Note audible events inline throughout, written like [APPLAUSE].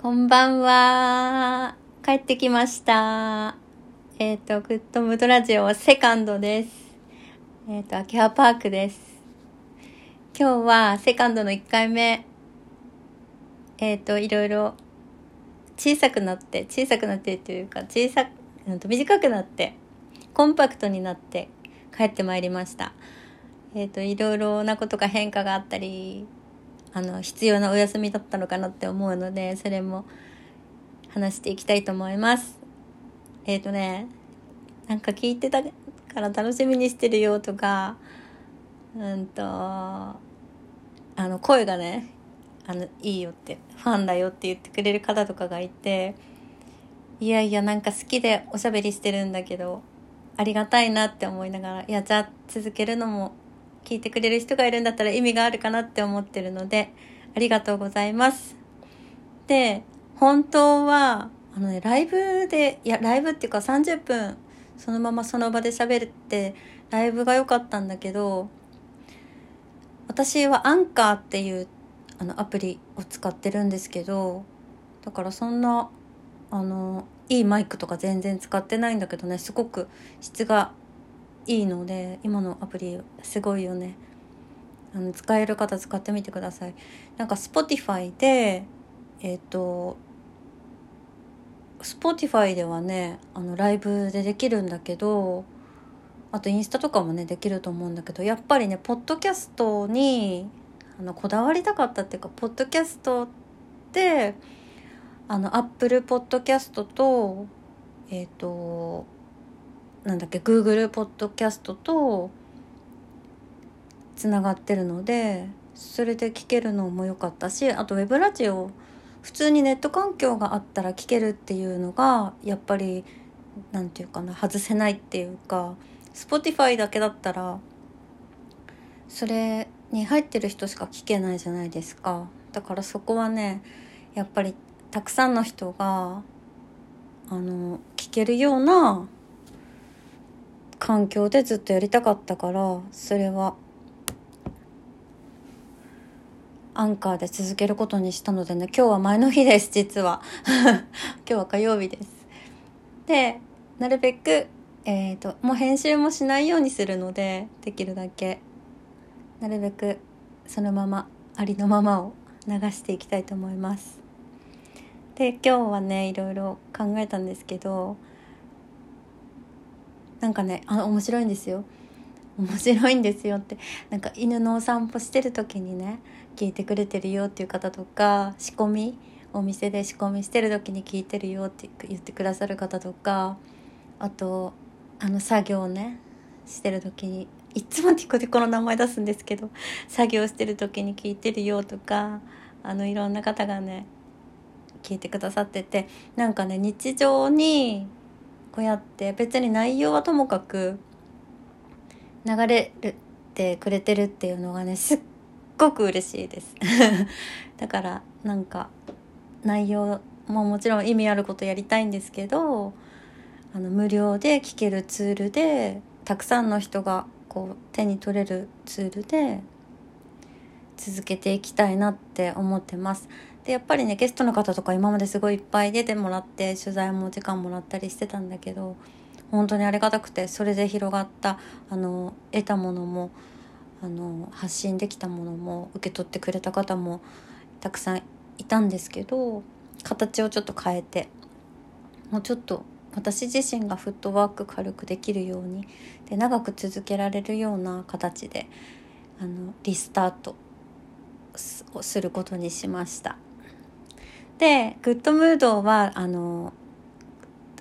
こんばんは。帰ってきました。えっ、と、グッドムードラジオセカンドです。えっ、と、秋葉パークです。今日はセカンドの1回目。えっ、と、いろいろ小さくなって、小さくなってというか、小さく、短くなって、コンパクトになって帰ってまいりました。えっ、と、いろいろなことが変化があったり、あの必要なお休みだったのかなって思うのでそれも話していきたいと思います。えっ、ー、とねなんか聞いてたから楽しみにしてるよとかうんとあの声がねあのいいよってファンだよって言ってくれる方とかがいていやいやなんか好きでおしゃべりしてるんだけどありがたいなって思いながらいやじゃあ続けるのも聞いてくれる人がいるんだったら意味があるかなって思ってるので、ありがとうございます。で、本当は、あのね、ライブで、いや、ライブっていうか30分、そのままその場で喋るって、ライブが良かったんだけど、私はアンカーっていうあのアプリを使ってるんですけど、だからそんな、あの、いいマイクとか全然使ってないんだけどね、すごく質がいいので今のアプリすごいよね。あの使える方使ってみてください。なんか Spotify でえっ、ー、と Spotify ではねあのライブでできるんだけどあとインスタとかもねできると思うんだけどやっぱりねポッドキャストにあのこだわりたかったっていうかポッドキャストってあの Apple ポッドキャストとえっ、ー、となんだっけ Google ポッドキャストとつながってるのでそれで聞けるのも良かったしあとウェブラジオ普通にネット環境があったら聞けるっていうのがやっぱりなんていうかな外せないっていうか Spotify だけだったらそれに入ってる人しか聞けないじゃないですか。だからそこはねやっぱりたくさんの人があの聞けるような環境でずっとやりたかったからそれはアンカーで続けることにしたのでね。今日は前の日です実は。[LAUGHS] 今日は火曜日です。でなるべくえっ、ー、ともう編集もしないようにするのでできるだけ。なるべくそのままありのままを流していきたいと思います。で今日はねいろいろ考えたんですけどなんかねあ面白いんですよ。面白いんですよってなんか犬のお散歩してる時にね聞いてくれてるよっていう方とか仕込みお店で仕込みしてる時に聞いてるよって言ってくださる方とかあとあの作業ねしてる時にいつもティコティコの名前出すんですけど作業してる時に聞いてるよとかあのいろんな方がね聞いてくださっててなんかね日常にこうやって別に内容はともかく流れるってくれてるっていうのがねすっごく嬉しいです。[LAUGHS] だからなんか内容ももちろん意味あることやりたいんですけどあの無料で聞けるツールでたくさんの人がこう手に取れるツールで続けていきたいなって思ってます。でやっぱりねゲストの方とか今まですごいいっぱい出てもらって取材も時間もらったりしてたんだけど本当にありがたくてそれで広がったあの得たものもあの発信できたものも受け取ってくれた方もたくさんいたんですけど形をちょっと変えてもうちょっと私自身がフットワーク軽くできるようにで長く続けられるような形であのリスタートをすることにしました。でグッドムードはあの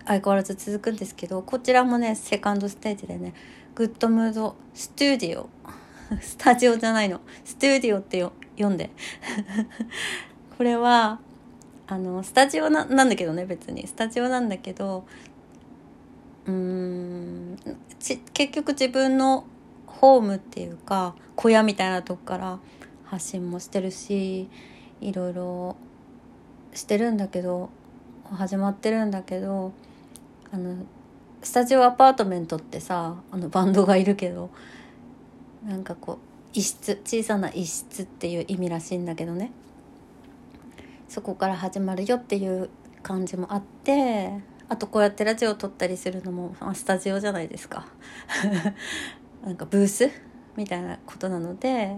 相変わらず続くんですけどこちらもねセカンドステージでねグッドムードスタジオ。[LAUGHS] スタジオじゃないの。スタジオってよ読んで。[LAUGHS] これはあのスタジオななんだけどね別に。スタジオなんだけどうーん結局自分のホームっていうか小屋みたいなとこから発信もしてるしいろいろしてるんだけど始まってるんだけどあのスタジオアパートメントってさあのバンドがいるけどなんかこう一室小さな一室っていう意味らしいんだけどね。そこから始まるよっていう感じもあってあとこうやってラジオを撮ったりするのも、まあ、スタジオじゃないですか。[LAUGHS] なんかブースみたいなことなので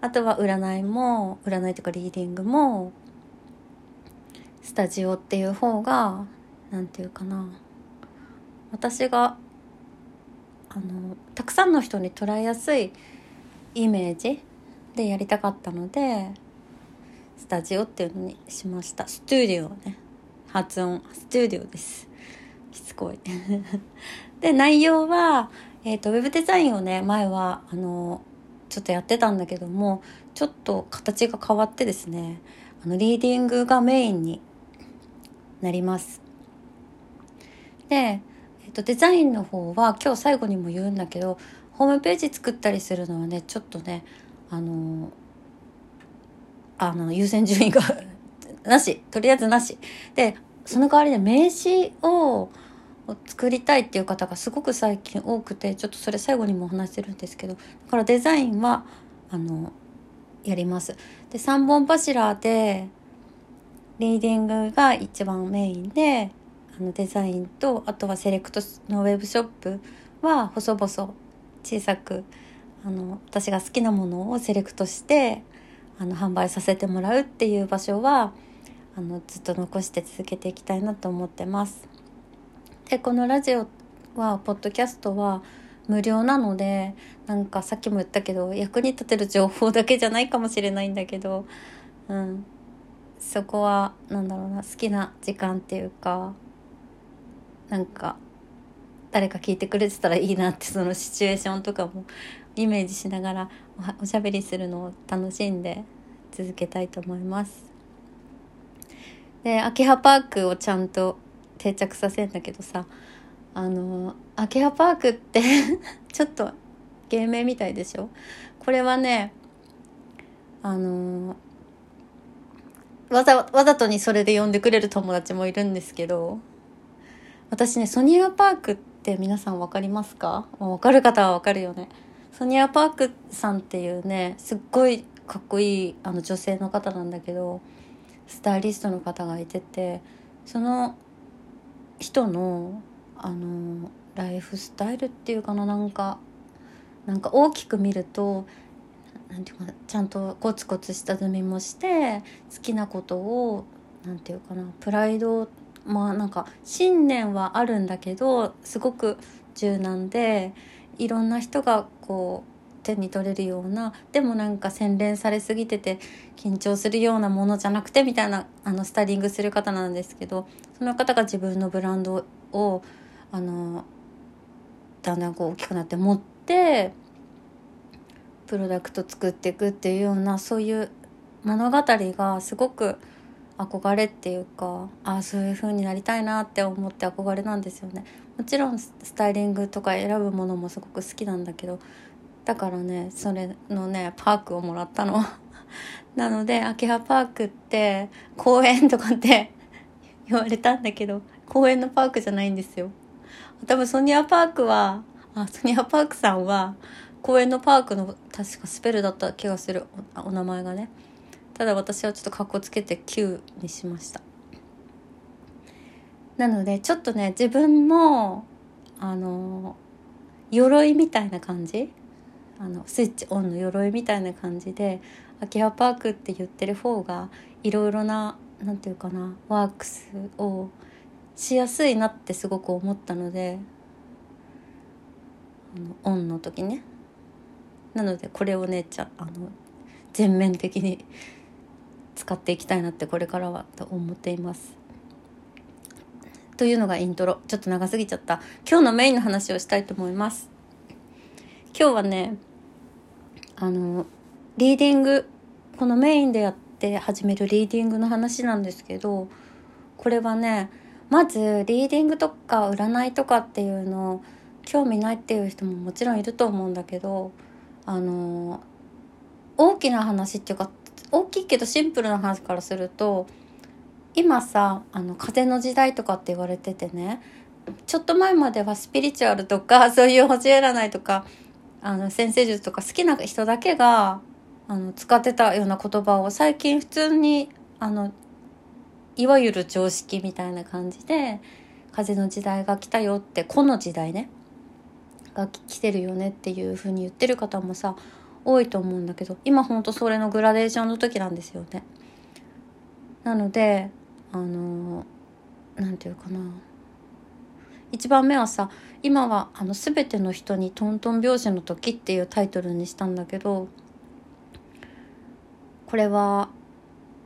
あとは占いも占いとかリーディングもスタジオっていう方が何て言うかな。私があのたくさんの人に捉えやすいイメージでやりたかったのでスタジオっていうのにしました。スタジオね発音スタジオです。しつこい。[LAUGHS] で内容は、えーと、ウェブデザインをね前はあのちょっとやってたんだけどもちょっと形が変わってですねあのリーディングがメインになります。で、えーと、デザインの方は今日最後にも言うんだけどホームページ作ったりするのはねちょっとねあのあの優先順位が [LAUGHS] なし。とりあえずなし。でその代わりで名刺を作りたいっていう方がすごく最近多くてちょっとそれ最後にもお話してるんですけどだからデザインはあのやります。で3本柱でリーディングが一番メインであのデザインとあとはセレクトのウェブショップは細々小さくあの私が好きなものをセレクトしてあの販売させてもらうっていう場所はあのずっと残して続けていきたいなと思ってます。でこのラジオはポッドキャストは無料なのでなんかさっきも言ったけど役に立てる情報だけじゃないかもしれないんだけど、うん、そこはなんだろうな好きな時間っていうかなんか誰か聞いてくれてたらいいなって [LAUGHS] そのシチュエーションとかもイメージしながらおしゃべりするのを楽しんで続けたいと思います。で秋葉パークをちゃんと定着させんだけどさあの秋葉パークって [LAUGHS] ちょっと芸名みたいでしょ？これはねあのわざわざとにそれで呼んでくれる友達もいるんですけど私ねソニアパークって皆さん分かりますか？分かる方は分かるよね。ソニア・パークさんっていうねすっごいかっこいいあの女性の方なんだけどスタイリストの方がいててその人のあのライフスタイルっていうかななんかなんか大きく見るとなんていうかちゃんとコツコツ下積みもして好きなことをなんていうかなプライドまあなんか信念はあるんだけどすごく柔軟でいろんな人がこう手に取れるようなでもなんか洗練されすぎてて緊張するようなものじゃなくてみたいなあのスタイリングする方なんですけどその方が自分のブランドをあのだんだんこう大きくなって持ってプロダクト作っていくっていうようなそういう物語がすごく憧れっていうかああそういう風になりたいなって思って憧れなんですよね。もちろんスタイリングとか選ぶものもすごく好きなんだけどだからねそれのねパークをもらったの。[LAUGHS] なので秋葉パークって公園とかって [LAUGHS] 言われたんだけど公園のパークじゃないんですよ。多分ソニアパークはあソニアパークさんは公園のパークの確かスペルだった気がする。お名前がね。ただ私はちょっとかっこつけて Q にしました。なのでちょっとね自分のあの鎧みたいな感じ。あのスイッチオンの鎧みたいな感じで秋葉パークって言ってる方がいろいろな何て言うかなワークスをしやすいなってすごく思ったのであのオンの時ね。なのでこれをねちゃあの全面的に使っていきたいなってこれからはと思っています。というのがイントロ。ちょっと長すぎちゃった。今日のメインの話をしたいと思います。今日はねあのリーディングこのメインでやって始めるリーディングの話なんですけどこれはねまずリーディングとか占いとかっていうの興味ないっていう人ももちろんいると思うんだけどあの大きな話っていうか大きいけどシンプルな話からすると今さあの風の時代とかって言われててねちょっと前まではスピリチュアルとか [LAUGHS] そういう星占いとかあの先生術とか好きな人だけがあの使ってたような言葉を最近普通にあのいわゆる常識みたいな感じで風の時代が来たよってこの時代ねが来てるよねっていう風に言ってる方もさ多いと思うんだけど今ほんとそれのグラデーションの時なんですよね。なのであの何て言うかな1番目はさ今はあの全ての人にトントン拍子の時っていうタイトルにしたんだけどこれは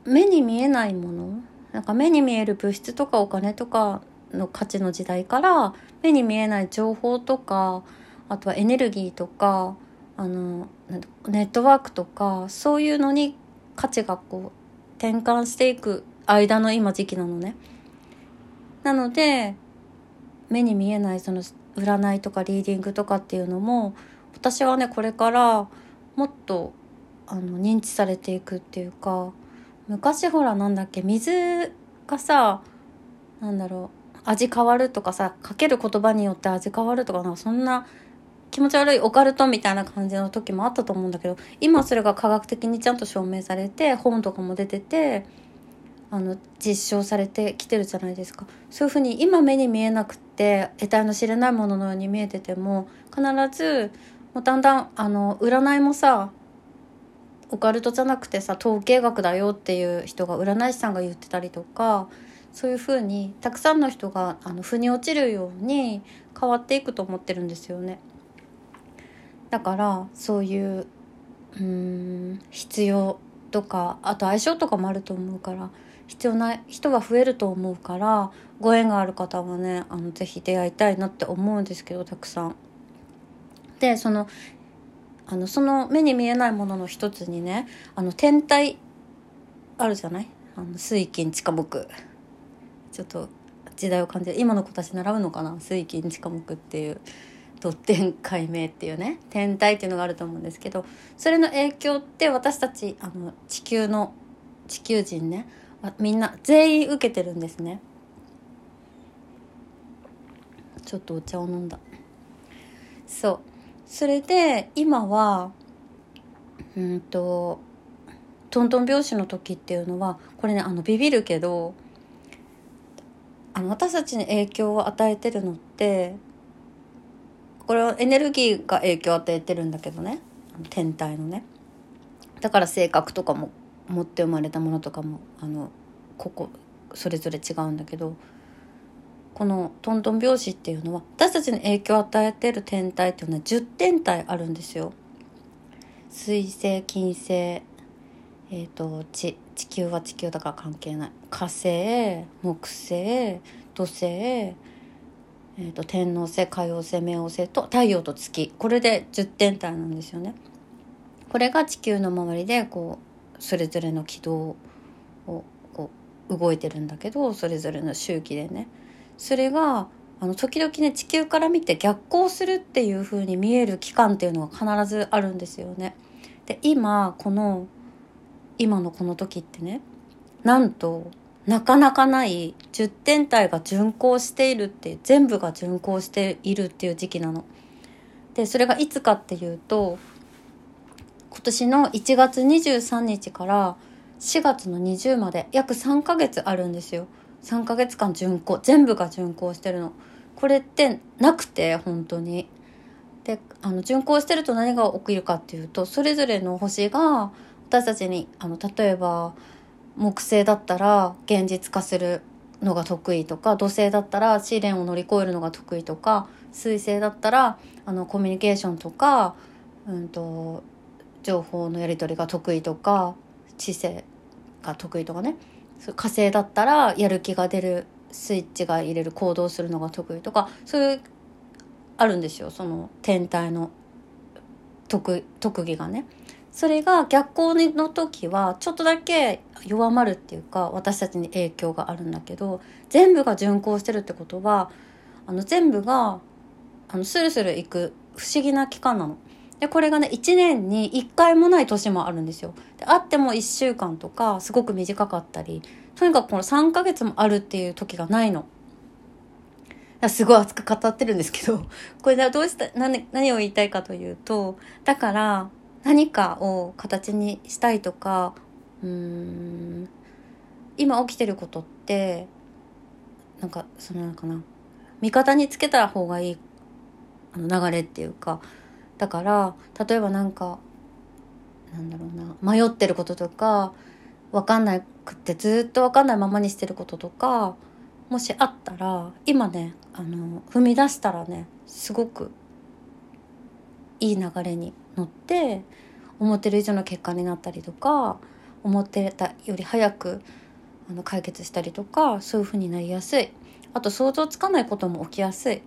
目に見えないものなんか目に見える物質とかお金とかの価値の時代から目に見えない情報とかあとはエネルギーとかあのネットワークとかそういうのに価値がこう転換していく間の今時期なのね。なので目に見えないその占いとかリーディングとかっていうのも私はねこれからもっとあの認知されていくっていうか昔ほらなんだっけ水がさなんだろう味変わるとかさかける言葉によって味変わるとかなんかそんな気持ち悪いオカルトみたいな感じの時もあったと思うんだけど今それが科学的にちゃんと証明されて本とかも出ててあの実証されてきてるじゃないですか。そういうふうに今目に見えなくって得体の知れないもののように見えてても必ずもうだんだんあの占いもさオカルトじゃなくてさ統計学だよっていう人が占い師さんが言ってたりとかそういうふうにたくさんの人があの腑に落ちるように変わっていくと思ってるんですよね。だからそういううん必要とかあと相性とかもあると思うから必要な人は増えると思うからご縁がある方はねあのぜひ出会いたいなって思うんですけどたくさん。でそのあのその目に見えないものの一つにねあの天体あるじゃない？あの水金地下木ちょっと時代を感じる。今の子たち習うのかな？水金地下木っていうドッテン解明っていうね。天体っていうのがあると思うんですけどそれの影響って私たちあの地球の地球人ね。みんな全員受けてるんですね。ちょっとお茶を飲んだ。そう。それで今はうんとトントン拍子の時っていうのはこれねあのビビるけどあの私たちに影響を与えてるのってこれはエネルギーが影響を与えてるんだけどね天体のねだから性格とかも持って生まれたものとかもあのここそれぞれ違うんだけどこのトントン拍子っていうのは私たちに影響を与えてる天体っていうのは10天体あるんですよ。水星金星え、ー、と地地球は地球だから関係ない火星木星土星えーと、天王星海王星冥王星と太陽と月これで10天体なんですよね。これが地球の周りでこうそれぞれの軌道をこう動いてるんだけどそれぞれの周期でねそれがあの時々ね地球から見て逆行するっていう風に見える期間っていうのが必ずあるんですよね。で今この今のこの時ってねなんとなかなかない10天体が巡行しているって全部が巡行しているっていう時期なの。でそれがいつかっていうと今年の1月23日から4月の20まで約3ヶ月あるんですよ。3ヶ月間巡行全部が巡行してるの。これってなくて本当に。であの巡行してると何が起きるかっていうとそれぞれの星が私たちにあの例えば木星だったら現実化するのが得意とか土星だったら試練を乗り越えるのが得意とか水星だったらあのコミュニケーションとか、うんと、情報のやり取りが得意とか知性が得意とかね火星だったらやる気が出るスイッチが入れる行動するのが得意とかそういうあるんですよその天体の特技がね。それが逆光の時はちょっとだけ弱まるっていうか私たちに影響があるんだけど全部が巡行してるってことはあの全部があのスルスルいく不思議な期間なの。でこれがね1年に1回もない年もあるんですよ。であっても1週間とかすごく短かったりとにかくこの3ヶ月もあるっていう時がないの。すごい熱く語ってるんですけどこれどうした何何を言いたいかというとだから何かを形にしたいとかうん今起きてることってなんかそのなんかな味方につけた方がいいあの流れっていうかだから例えばなんかなんだろうな迷ってることとか分かんなくってずっと分かんないままにしてることとかもしあったら今ねあの踏み出したらねすごくいい流れに乗って思ってる以上の結果になったりとか思ってたより早くあの解決したりとかそういう風になりやすい。あと想像つかないことも起きやすい。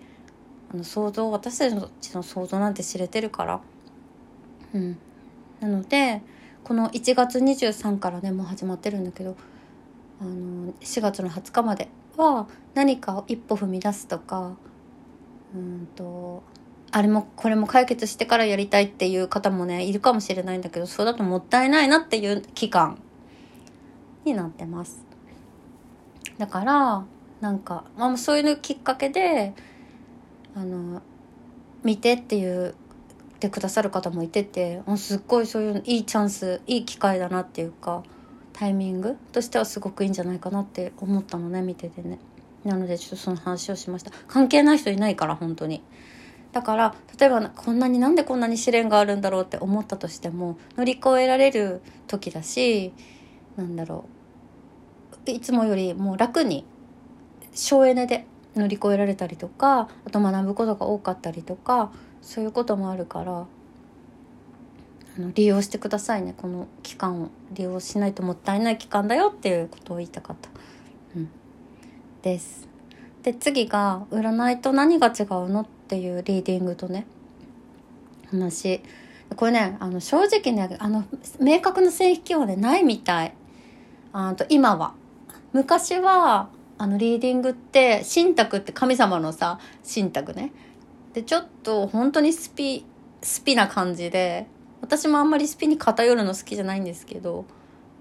あの想像私たちの想像なんて知れてるから。うん。なのでこの1月23からねもう始まってるんだけどあの4月の20日までは何かを一歩踏み出すとかうんとあれもこれも解決してからやりたいっていう方もねいるかもしれないんだけどそうだともったいないなっていう期間になってます。だからなんか、まあ、そういうきっかけであの見てっていうてくださる方もいててすっごいそういういいチャンスいい機会だなっていうかタイミングとしてはすごくいいんじゃないかなって思ったのね見ててね。なのでちょっとその話をしました。関係ない人いないから本当に。だから例えばこんなになんでこんなに試練があるんだろうって思ったとしても乗り越えられる時だしなんだろういつもよりもう楽に省エネで乗り越えられたりとかあと学ぶことが多かったりとかそういうこともあるからあの利用してくださいねこの期間を利用しないともったいない期間だよっていうことを言いたかった。うん、です。で次が占いと何が違うのってていうリーディングとね話。これねあの正直ねあの明確な線引きはねないみたい。あと今は。昔はあのリーディングって信託って神様のさ信託ね。でちょっと本当にスピスピな感じで私もあんまりスピに偏るの好きじゃないんですけど、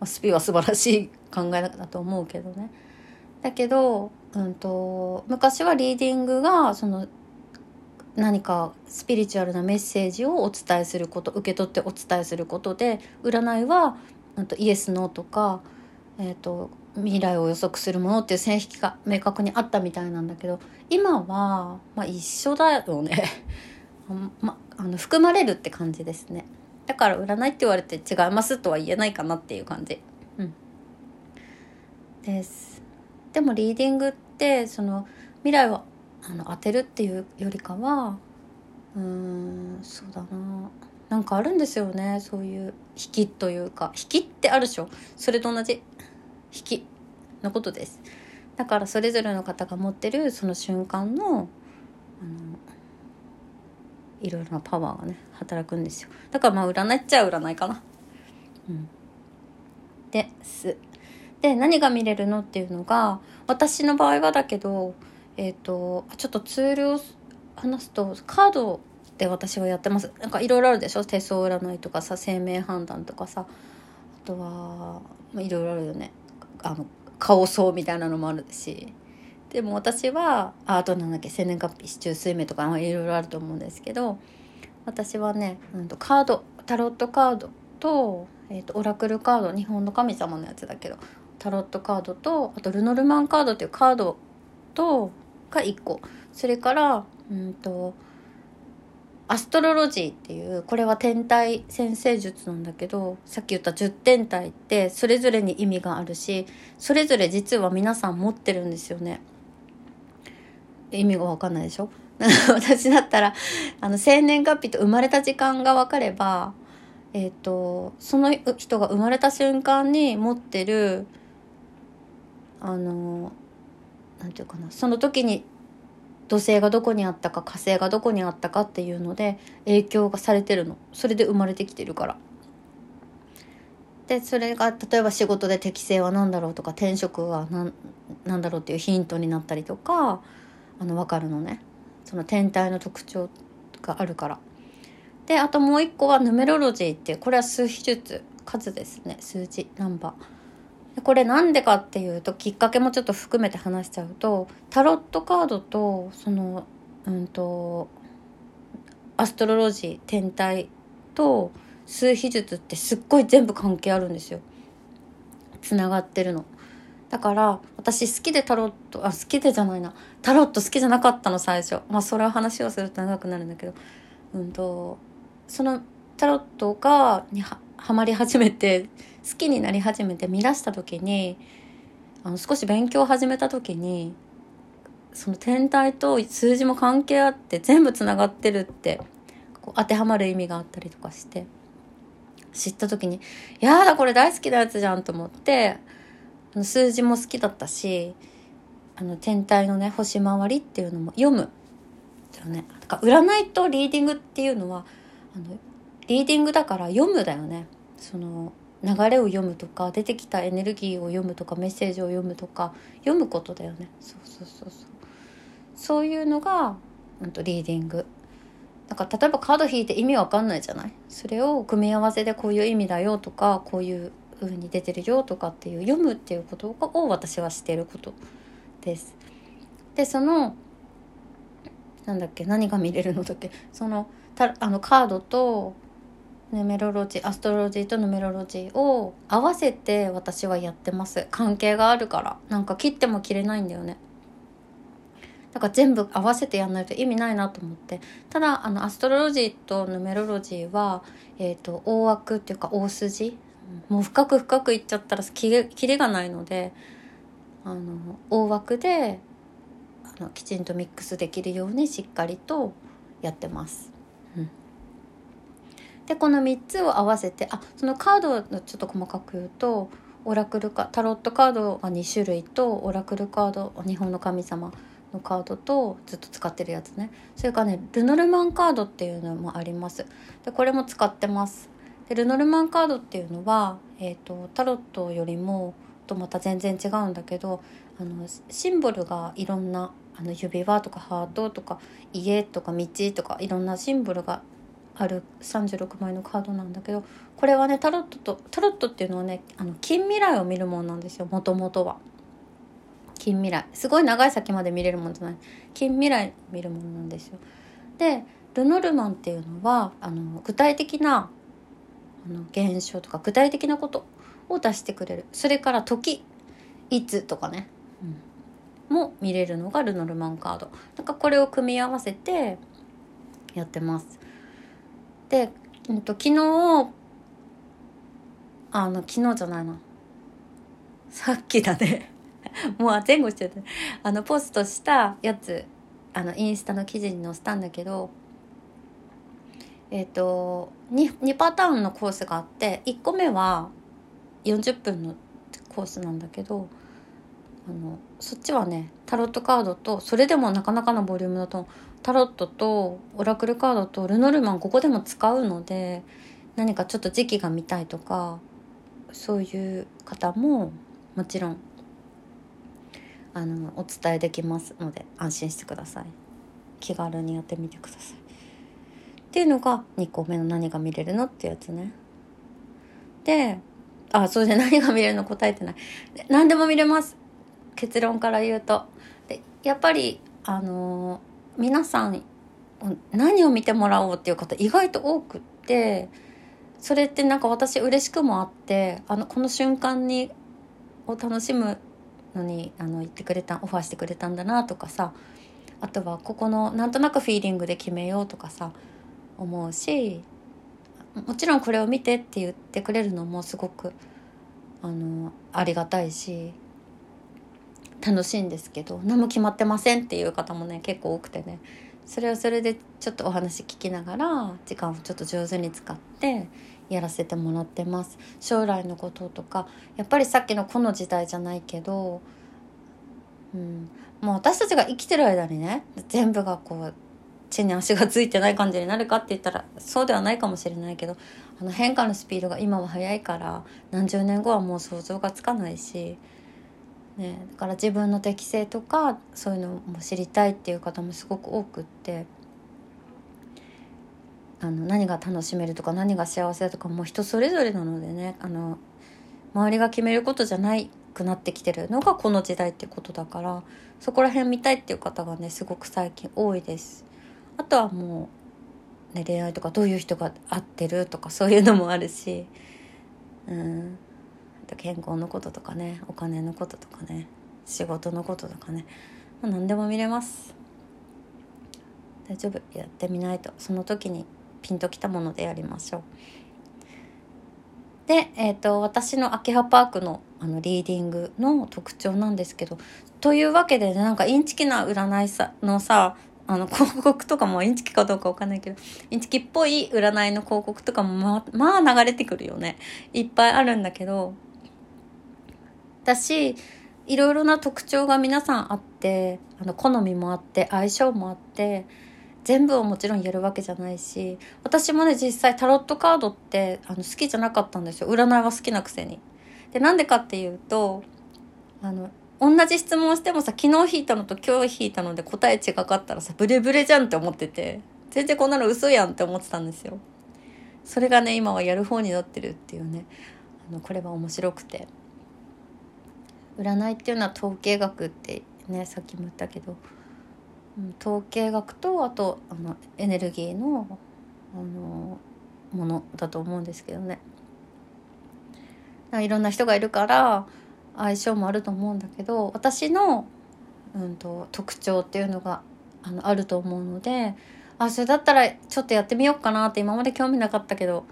スピは素晴らしい考えだと思うけどね。だけど、うんと、昔はリーディングがその何かスピリチュアルなメッセージをお伝えすること受け取ってお伝えすることで占いはとイエス・ノーとか、えーと未来を予測するものっていう線引きが明確にあったみたいなんだけど今は、まあ、一緒だよね。[LAUGHS] ま、あの含まれるって感じですね。だから占いって言われて違いますとは言えないかなっていう感じ。うん。です。でもリーディングってその未来をあの当てるっていうよりかはうーんそうだな。なんかあるんですよねそういう引きというか。引きってあるでしょ。それと同じ。引きのことです。だからそれぞれの方が持ってるその瞬間のあのいろいろなパワーがね働くんですよ。だからまあ占いっちゃ占いかな。うん。です。で何が見れるのっていうのが私の場合はだけどえっ、ー、とちょっとツールを話すとカードで私はやってます。なんかいろいろあるでしょ？手相占いとかさ生命判断とかさ。あとは、いろいろあるよね。あの顔相みたいなのもあるし。でも私はあとなんだっけ生年月日市中水明とかいろいろあると思うんですけど。私はね、うん、とカードタロットカードと,、えーと、オラクルカード日本の神様のやつだけど。タロットカードとあとルノルマンカードっていうカードとが1個。それからうんとアストロロジーっていうこれは天体先生術なんだけどさっき言った10天体ってそれぞれに意味があるしそれぞれ実は皆さん持ってるんですよね。意味が分かんないでしょ？[LAUGHS] 私だったらあの生年月日と生まれた時間が分かればえっ、ー、とその人が生まれた瞬間に持ってるあのなんていうかなその時に土星がどこにあったか火星がどこにあったかっていうので影響がされてるの。それで生まれてきてるから。でそれが例えば仕事で適性は何だろうとか転職は何何だろうっていうヒントになったりとかあの分かるのね。その天体の特徴があるから。であともう一個はヌメロロジーっていうこれは数比術数ですね。数字ナンバー。これなんでかっていうときっかけもちょっと含めて話しちゃうとタロットカードとそのうんとアストロロジー天体と数秘術ってすっごい全部関係あるんですよ。つながってるの。だから私好きでタロットあ好きでじゃないなタロット好きじゃなかったの最初まあそれは話をすると長くなるんだけどうんとそのタロットがにはまり始めて好きになり始めて見出した時にあの少し勉強を始めた時にその天体と数字も関係あって全部つながってるってこう当てはまる意味があったりとかして知った時に「やだこれ大好きなやつじゃん」と思って数字も好きだったしあの天体のね星回りっていうのも読む。だよね、だから占いとリーディングっていうのはあのリーディングだから読むだよねその流れを読むとか出てきたエネルギーを読むとかメッセージを読むとか読むことだよね。そうそうそうそう。そういうのが、うんと、リーディング。だから例えばカード引いて意味わかんないじゃない？それを組み合わせでこういう意味だよとかこういう風に出てるよとかっていう読むっていうことを私はしてることです。でそのなんだっけ？何が見れるのだっけ？そのたあのカードとヌメロロジーアストロロジーとヌメロロジーを合わせて私はやってます。関係があるから。なんか切っても切れないんだよね。だから全部合わせてやんないと意味ないなと思って。ただあのアストロロジーとヌメロロジーは、えーと、大枠っていうか大筋。もう深く深くいっちゃったらキレキレがないのであの大枠であのきちんとミックスできるようにしっかりとやってます。でこの3つを合わせてあそのカードをちょっと細かく言うとオラクルカタロットカードが2種類とオラクルカード日本の神様のカードとずっと使ってるやつね。それからねルノルマンカードっていうのもあります。でこれも使ってます。でルノルマンカードっていうのは、えーと、タロットよりもとまた全然違うんだけどあのシンボルがいろんなあの指輪とかハートとか家とか道とかいろんなシンボルがある36枚のカードなんだけどこれはねタロットとタロットっていうのはねあの近未来を見るものなんですよもともとは。近未来。すごい長い先まで見れるもんじゃない。近未来見るものなんですよ。でルノルマンっていうのはあの具体的なあの現象とか具体的なことを出してくれる。それから時いつとかね、うん、も見れるのがルノルマンカード。なんかこれを組み合わせてやってます。で、えっと、昨日あの昨日じゃないな。さっきだね。[LAUGHS] もう前後しちゃってあのポストしたやつあのインスタの記事に載せたんだけどえっ、と 2, 2パターンのコースがあって1個目は40分のコースなんだけどあのそっちはねタロットカードとそれでもなかなかのボリュームだとタロットとオラクルカードとルノルマンここでも使うので何かちょっと時期が見たいとかそういう方ももちろんあのお伝えできますので安心してください。気軽にやってみてください。っていうのが2個目の何が見れるのってやつね。であそうで何が見れるの答えてない。何でも見れます。結論から言うと。でやっぱりあのー皆さん何を見てもらおうっていう方意外と多くってそれってなんか私嬉しくもあってあのこの瞬間にを楽しむのにあの言ってくれたオファーしてくれたんだなとかさあとはここのなんとなくフィーリングで決めようとかさ思うしもちろんこれを見てって言ってくれるのもすごくあのありがたいし楽しいんですけど何も決まってませんっていう方もね結構多くてね。それはそれでちょっとお話聞きながら時間をちょっと上手に使ってやらせてもらってます。将来のこととかやっぱりさっきのこの時代じゃないけど、うん、もう私たちが生きてる間にね全部がこう地に足がついてない感じになるかって言ったらそうではないかもしれないけどあの変化のスピードが今は速いから何十年後はもう想像がつかないしね、だから自分の適性とかそういうのも知りたいっていう方もすごく多くってあの何が楽しめるとか何が幸せだとかもう人それぞれなのでねあの周りが決めることじゃないくなってきてるのがこの時代ってことだからそこら辺見たいっていう方がねすごく最近多いです。あとはもう、ね、恋愛とかどういう人が合ってるとかそういうのもあるし、うん、と健康のこととかねお金のこととかね仕事のこととかね、まあ、何でも見れます。大丈夫。やってみないと。その時にピンときたものでやりましょう。で、えーと、私の秋葉パークのあのリーディングの特徴なんですけどというわけで、ね、なんかインチキな占いさのさあの広告とかもインチキかどうかわかんないけどインチキっぽい占いの広告とかもままあ流れてくるよね。いっぱいあるんだけど私いろいろな特徴が皆さんあってあの好みもあって相性もあって全部をもちろんやるわけじゃないし私もね実際タロットカードってあの好きじゃなかったんですよ占いは好きなくせに。でなんでかっていうとあの同じ質問してもさ昨日引いたのと今日引いたので答え違かったらさブレブレじゃんって思ってて全然こんなの嘘やんって思ってたんですよ。それがね今はやる方になってるっていうねあのこれは面白くて占いっていうのは統計学ってねさっきも言ったけど。統計学とあとあのエネルギーのあのものだと思うんですけどね。いろんな人がいるから相性もあると思うんだけど私の、うんと、特徴っていうのがあのあると思うのであそれだったらちょっとやってみようかなって今まで興味なかったけど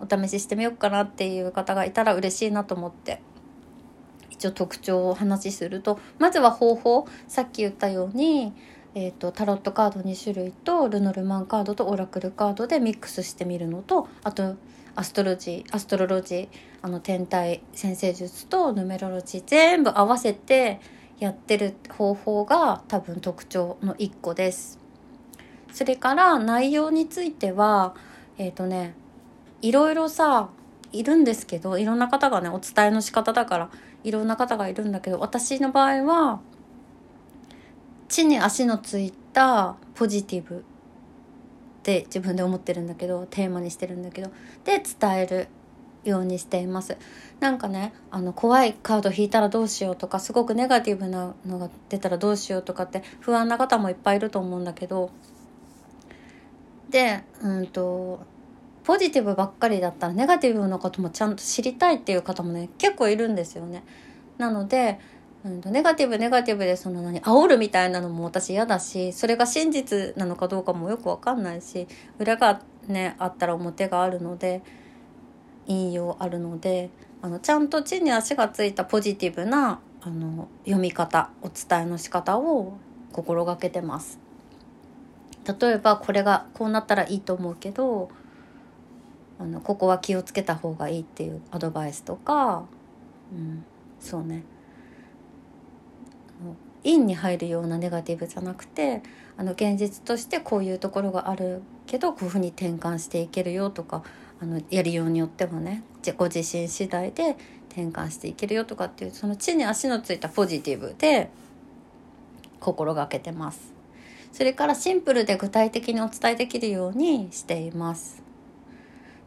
お試ししてみようかなっていう方がいたら嬉しいなと思って。一応特徴をお話しするとまずは方法さっき言ったように、えーと、タロットカード2種類とルノルマンカードとオラクルカードでミックスしてみるのとあとアストロジーアストロロジーあの天体占星術とヌメロロジー全部合わせてやってる方法が多分特徴の1個です。それから内容についてはえっ、ー、とねいろいろさいるんですけどいろんな方がねお伝えの仕方だからいろんな方がいるんだけど私の場合は地に足のついたポジティブって自分で思ってるんだけどテーマにしてるんだけどで伝えるようにしています。なんかねあの怖いカード引いたらどうしようとかすごくネガティブなのが出たらどうしようとかって不安な方もいっぱいいると思うんだけどでうんとポジティブばっかりだったらネガティブのこともちゃんと知りたいっていう方もね結構いるんですよね。なので、うん、ネガティブネガティブでその何煽るみたいなのも私嫌だしそれが真実なのかどうかもよくわかんないし裏がねあったら表があるので引用あるのであのちゃんと地に足がついたポジティブなあの読み方お伝えの仕方を心がけてます。例えばこれがこうなったらいいと思うけどあのここは気をつけた方がいいっていうアドバイスとか、うん、そうね陰に入るようなネガティブじゃなくてあの現実としてこういうところがあるけどこういうふうに転換していけるよとかあのやりようによってはねご自身次第で転換していけるよとかっていうその地に足のついたポジティブで心がけてます。それからシンプルで具体的にお伝えできるようにしています。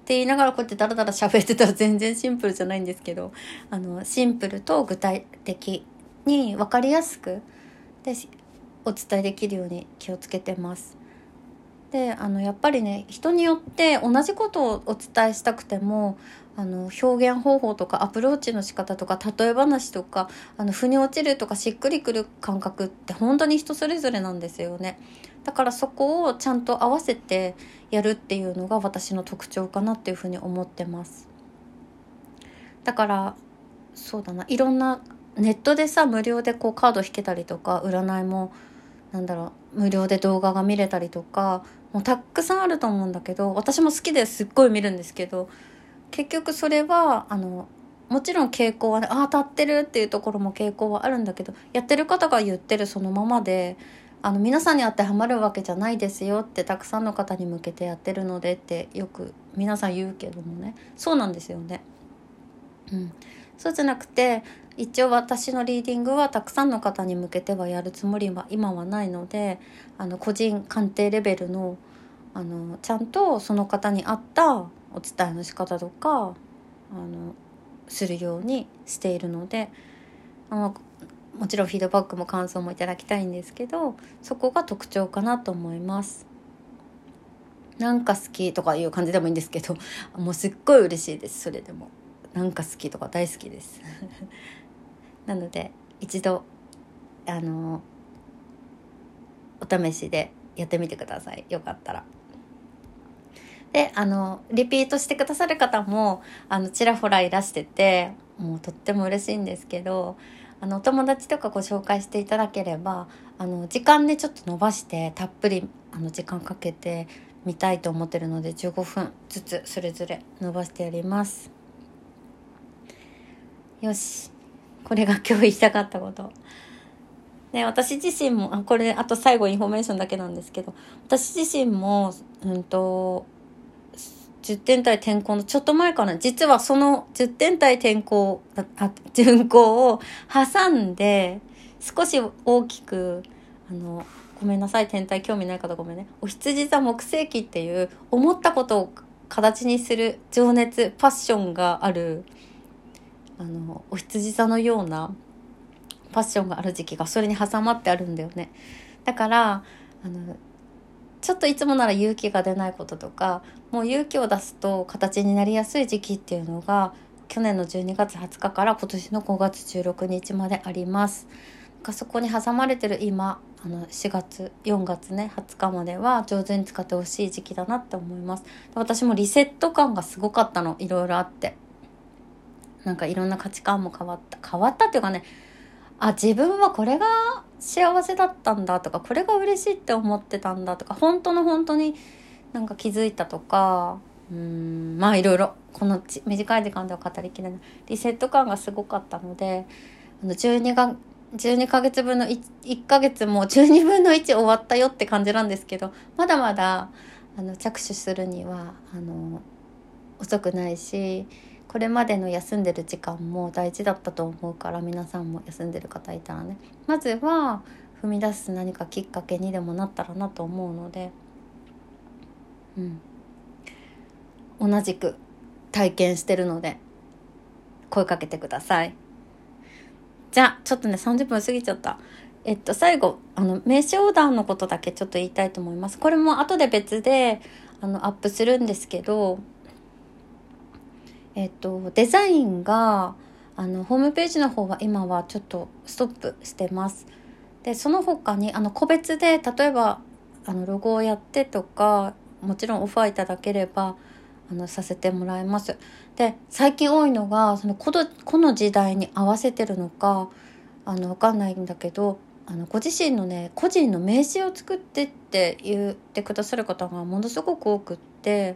って言いながらこうやってダラダラ喋ってたら全然シンプルじゃないんですけどあのシンプルと具体的に分かりやすくでお伝えできるように気をつけてます。であのやっぱりね人によって同じことをお伝えしたくてもあの表現方法とかアプローチの仕方とか例え話とかあの腑に落ちるとかしっくりくる感覚って本当に人それぞれなんですよね。だからそこをちゃんと合わせてやるっていうのが私の特徴かなっていうふうに思ってます。だからそうだな。いろんなネットでさ無料でこうカード引けたりとか占いもなんだろう無料で動画が見れたりとかもうたくさんあると思うんだけど私も好きですっごい見るんですけど結局それはあのもちろん傾向はねああ当たってるっていうところも傾向はあるんだけどやってる方が言ってるそのままであの皆さんに当てはまるわけじゃないですよってたくさんの方に向けてやってるのでってよく皆さん言うけどもねそうなんですよね。うん、そうじゃなくて一応私のリーディングはたくさんの方に向けてはやるつもりは今はないのであの個人鑑定レベルのあのちゃんとその方に合ったお伝えの仕方とかあのするようにしているのであのもちろんフィードバックも感想もいただきたいんですけどそこが特徴かなと思います。なんか好きとかいう感じでもいいんですけど [LAUGHS] もうすっごい嬉しいですそれでも。なんか好きとか大好きです。[LAUGHS] なので一度あのお試しでやってみてください。よかったら。であのリピートしてくださる方もあのちらほらいらしててもうとっても嬉しいんですけどあのお友達とかご紹介していただければあの時間でちょっと伸ばしてたっぷりあの時間かけて見たいと思ってるので15分ずつそれぞれ伸ばしてやります。よし。これが今日言いたかったこと。ね、私自身もあこれあと最後インフォメーションだけなんですけど私自身も、うんと、10点体転校のちょっと前かな。実はその10点体転校あ巡校を挟んで少し大きくあのごめんなさい。天体興味ない方ごめんね。お羊座木星期っていう思ったことを形にする情熱パッションがあるあのお羊座のようなパッションがある時期がそれに挟まってあるんだよね。だからあのちょっといつもなら勇気が出ないこととかもう勇気を出すと形になりやすい時期っていうのが去年の12月20日から今年の5月16日まであります。そこに挟まれてる今あの4月4月ね20日までは上手に使ってほしい時期だなって思います。私もリセット感がすごかったの。いろいろあって。なんかいろんな価値観も変わった。変わったっていうかねあ自分はこれが幸せだったんだとかこれが嬉しいって思ってたんだとか本当の本当になんか気づいたとかうんまあいろいろこの短い時間では語りきれない。リセット感がすごかったのであの12が12ヶ月分の 1, 1ヶ月も12分の1終わったよって感じなんですけどまだまだあの着手するにはあの遅くないしこれまでの休んでる時間も大事だったと思うから皆さんも休んでる方いたらね。まずは踏み出す何かきっかけにでもなったらなと思うので。うん。同じく体験してるので声かけてください。じゃあちょっとね30分過ぎちゃった。えっと最後あの名刺オーダーのことだけちょっと言いたいと思います。これも後で別であのアップするんですけどえっと、デザインがあのホームページの方は今はちょっとストップしてます。でその他にあの個別で例えばあのロゴをやってとかもちろんオファーいただければあのさせてもらいます。で最近多いのがそのこのこの時代に合わせてるのかあの分かんないんだけどあのご自身のね個人の名刺を作ってって言ってくださる方がものすごく多くって。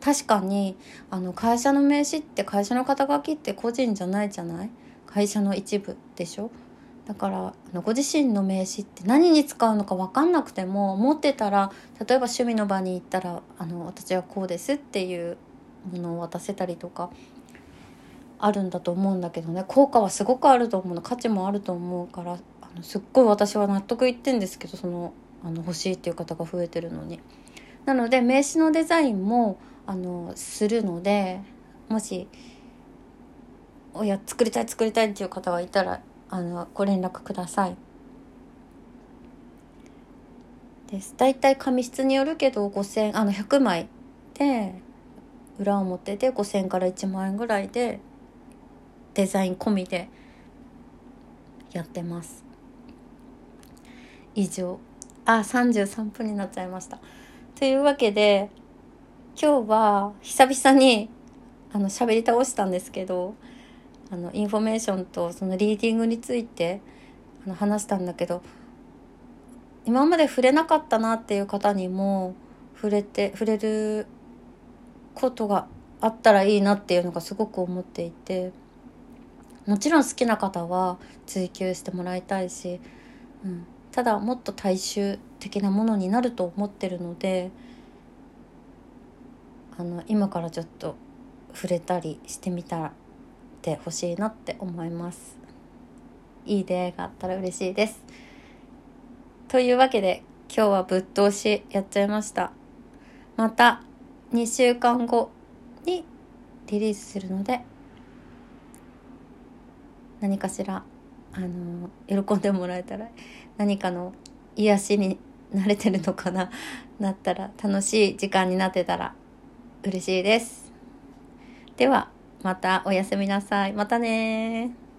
確かにあの会社の名刺って会社の肩書きって個人じゃないじゃない？会社の一部でしょ？だからあのご自身の名刺って何に使うのか分かんなくても持ってたら例えば趣味の場に行ったらあの私はこうですっていうものを渡せたりとかあるんだと思うんだけどね。効果はすごくあると思うの。価値もあると思うからあのすっごい私は納得いってんですけどそのあの欲しいっていう方が増えてるのに。なので名刺のデザインもあのするのでもしおや作りたい作りたいっていう方がいたらあのご連絡ください。です大体紙質によるけど5,000あの100枚で裏表で5,000から1万円ぐらいでデザイン込みでやってます。以上あ33分になっちゃいました。というわけで今日は久々にあの喋り倒したんですけどあのインフォメーションとそのリーディングについてあの話したんだけど今まで触れなかったなっていう方にも触れて触れることがあったらいいなっていうのがすごく思っていてもちろん好きな方は追求してもらいたいし、うん、ただもっと大衆的なものになると思ってるので。あの今からちょっと触れたりしてみたらってほしいなって思います。いい出会いがあったら嬉しいです。というわけで今日はぶっ通しやっちゃいました。また2週間後にリリースするので何かしらあの喜んでもらえたら何かの癒しに慣れてるのかななったら楽しい時間になってたら嬉しいです。ではまたおやすみなさいまたね